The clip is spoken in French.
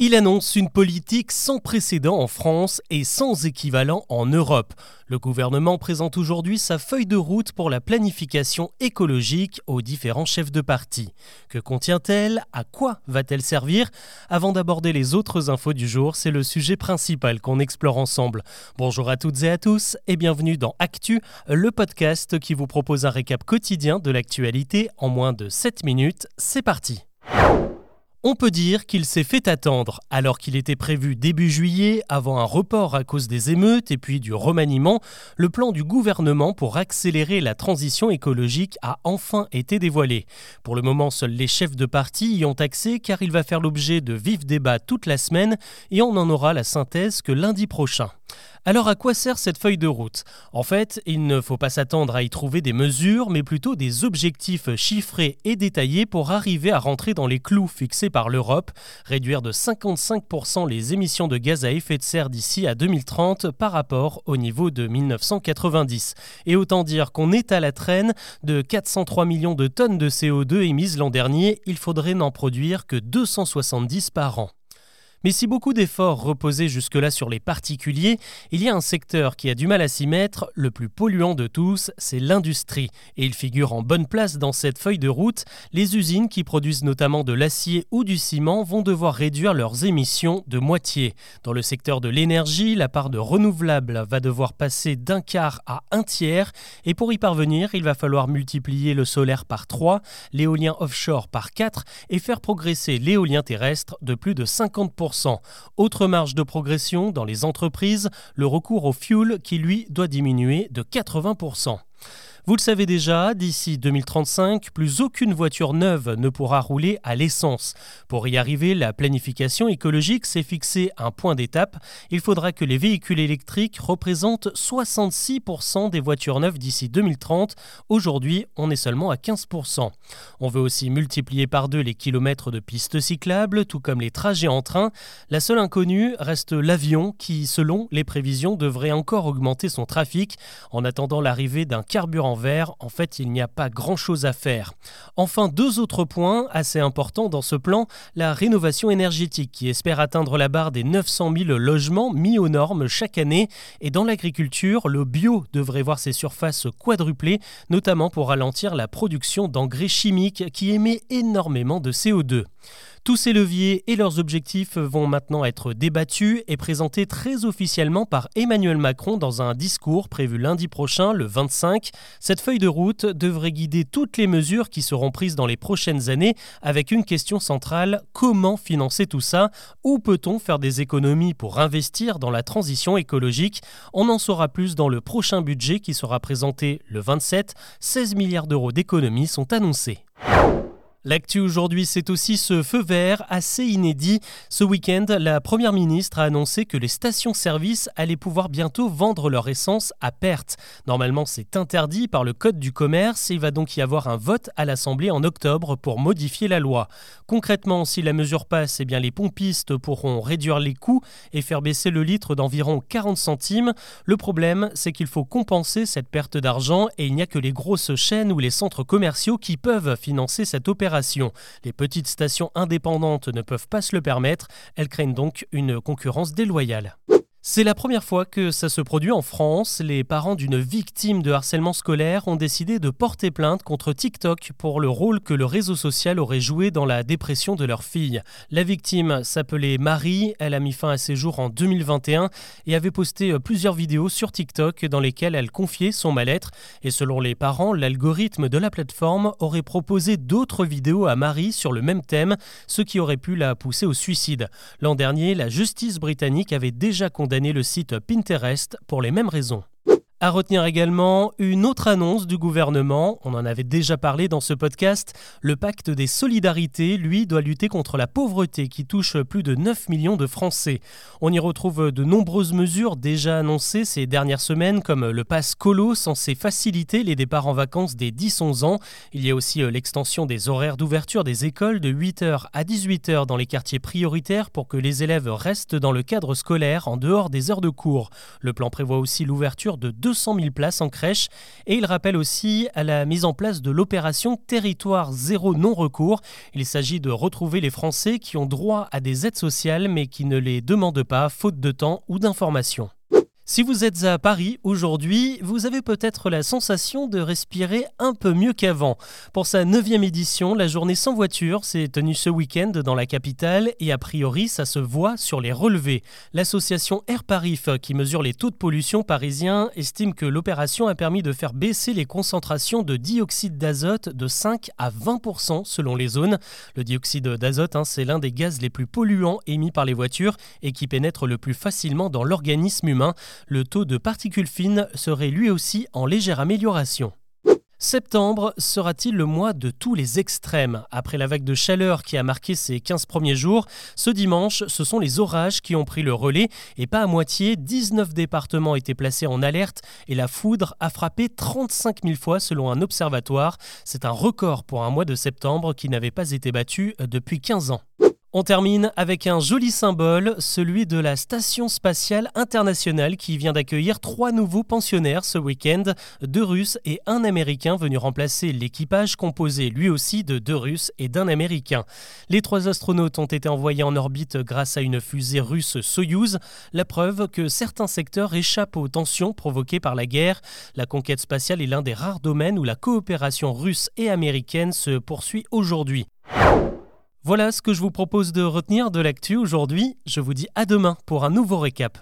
Il annonce une politique sans précédent en France et sans équivalent en Europe. Le gouvernement présente aujourd'hui sa feuille de route pour la planification écologique aux différents chefs de parti. Que contient-elle? À quoi va-t-elle servir? Avant d'aborder les autres infos du jour, c'est le sujet principal qu'on explore ensemble. Bonjour à toutes et à tous et bienvenue dans Actu, le podcast qui vous propose un récap quotidien de l'actualité en moins de 7 minutes. C'est parti on peut dire qu'il s'est fait attendre, alors qu'il était prévu début juillet, avant un report à cause des émeutes et puis du remaniement, le plan du gouvernement pour accélérer la transition écologique a enfin été dévoilé. Pour le moment, seuls les chefs de parti y ont accès car il va faire l'objet de vifs débats toute la semaine et on en aura la synthèse que lundi prochain. Alors à quoi sert cette feuille de route? En fait, il ne faut pas s'attendre à y trouver des mesures, mais plutôt des objectifs chiffrés et détaillés pour arriver à rentrer dans les clous fixés par l'Europe, réduire de 55% les émissions de gaz à effet de serre d'ici à 2030 par rapport au niveau de 1990. Et autant dire qu'on est à la traîne de 403 millions de tonnes de CO2 émises l'an dernier, il faudrait n'en produire que 270 par an. Mais si beaucoup d'efforts reposaient jusque-là sur les particuliers, il y a un secteur qui a du mal à s'y mettre, le plus polluant de tous, c'est l'industrie. Et il figure en bonne place dans cette feuille de route. Les usines qui produisent notamment de l'acier ou du ciment vont devoir réduire leurs émissions de moitié. Dans le secteur de l'énergie, la part de renouvelables va devoir passer d'un quart à un tiers. Et pour y parvenir, il va falloir multiplier le solaire par 3, l'éolien offshore par 4 et faire progresser l'éolien terrestre de plus de 50%. Autre marge de progression dans les entreprises, le recours au fuel qui lui doit diminuer de 80%. Vous le savez déjà, d'ici 2035, plus aucune voiture neuve ne pourra rouler à l'essence. Pour y arriver, la planification écologique s'est fixée un point d'étape. Il faudra que les véhicules électriques représentent 66% des voitures neuves d'ici 2030. Aujourd'hui, on est seulement à 15%. On veut aussi multiplier par deux les kilomètres de pistes cyclables, tout comme les trajets en train. La seule inconnue reste l'avion qui, selon les prévisions, devrait encore augmenter son trafic en attendant l'arrivée d'un carburant en fait, il n'y a pas grand-chose à faire. Enfin, deux autres points assez importants dans ce plan, la rénovation énergétique qui espère atteindre la barre des 900 000 logements mis aux normes chaque année. Et dans l'agriculture, le bio devrait voir ses surfaces quadrupler, notamment pour ralentir la production d'engrais chimiques qui émet énormément de CO2. Tous ces leviers et leurs objectifs vont maintenant être débattus et présentés très officiellement par Emmanuel Macron dans un discours prévu lundi prochain, le 25. Cette feuille de route devrait guider toutes les mesures qui seront prises dans les prochaines années avec une question centrale, comment financer tout ça? Où peut-on faire des économies pour investir dans la transition écologique? On en saura plus dans le prochain budget qui sera présenté le 27. 16 milliards d'euros d'économies sont annoncés. L'actu aujourd'hui, c'est aussi ce feu vert assez inédit. Ce week-end, la Première ministre a annoncé que les stations-service allaient pouvoir bientôt vendre leur essence à perte. Normalement, c'est interdit par le Code du commerce et il va donc y avoir un vote à l'Assemblée en octobre pour modifier la loi. Concrètement, si la mesure passe, eh bien les pompistes pourront réduire les coûts et faire baisser le litre d'environ 40 centimes. Le problème, c'est qu'il faut compenser cette perte d'argent et il n'y a que les grosses chaînes ou les centres commerciaux qui peuvent financer cette opération les petites stations indépendantes ne peuvent pas se le permettre, elles craignent donc une concurrence déloyale. C'est la première fois que ça se produit en France. Les parents d'une victime de harcèlement scolaire ont décidé de porter plainte contre TikTok pour le rôle que le réseau social aurait joué dans la dépression de leur fille. La victime s'appelait Marie, elle a mis fin à ses jours en 2021 et avait posté euh, plusieurs vidéos sur TikTok dans lesquelles elle confiait son mal-être. Et selon les parents, l'algorithme de la plateforme aurait proposé d'autres vidéos à Marie sur le même thème, ce qui aurait pu la pousser au suicide. L'an dernier, la justice britannique avait déjà condamné le site Pinterest pour les mêmes raisons. À retenir également une autre annonce du gouvernement, on en avait déjà parlé dans ce podcast, le pacte des solidarités, lui, doit lutter contre la pauvreté qui touche plus de 9 millions de Français. On y retrouve de nombreuses mesures déjà annoncées ces dernières semaines comme le pass colo censé faciliter les départs en vacances des 10-11 ans. Il y a aussi euh, l'extension des horaires d'ouverture des écoles de 8h à 18h dans les quartiers prioritaires pour que les élèves restent dans le cadre scolaire en dehors des heures de cours. Le plan prévoit aussi l'ouverture de 200 000 places en crèche et il rappelle aussi à la mise en place de l'opération Territoire zéro non-recours. Il s'agit de retrouver les Français qui ont droit à des aides sociales mais qui ne les demandent pas faute de temps ou d'informations. Si vous êtes à Paris aujourd'hui, vous avez peut-être la sensation de respirer un peu mieux qu'avant. Pour sa neuvième édition, la journée sans voiture s'est tenue ce week-end dans la capitale et a priori ça se voit sur les relevés. L'association Air Parif, qui mesure les taux de pollution parisiens, estime que l'opération a permis de faire baisser les concentrations de dioxyde d'azote de 5 à 20% selon les zones. Le dioxyde d'azote, hein, c'est l'un des gaz les plus polluants émis par les voitures et qui pénètre le plus facilement dans l'organisme humain le taux de particules fines serait lui aussi en légère amélioration. Septembre sera-t-il le mois de tous les extrêmes? Après la vague de chaleur qui a marqué ces 15 premiers jours, ce dimanche, ce sont les orages qui ont pris le relais et pas à moitié, 19 départements étaient placés en alerte et la foudre a frappé 35 000 fois selon un observatoire. C'est un record pour un mois de septembre qui n'avait pas été battu depuis 15 ans. On termine avec un joli symbole, celui de la Station spatiale internationale qui vient d'accueillir trois nouveaux pensionnaires ce week-end, deux Russes et un Américain venus remplacer l'équipage composé lui aussi de deux Russes et d'un Américain. Les trois astronautes ont été envoyés en orbite grâce à une fusée russe Soyouz, la preuve que certains secteurs échappent aux tensions provoquées par la guerre. La conquête spatiale est l'un des rares domaines où la coopération russe et américaine se poursuit aujourd'hui. Voilà ce que je vous propose de retenir de l'actu aujourd'hui. Je vous dis à demain pour un nouveau récap.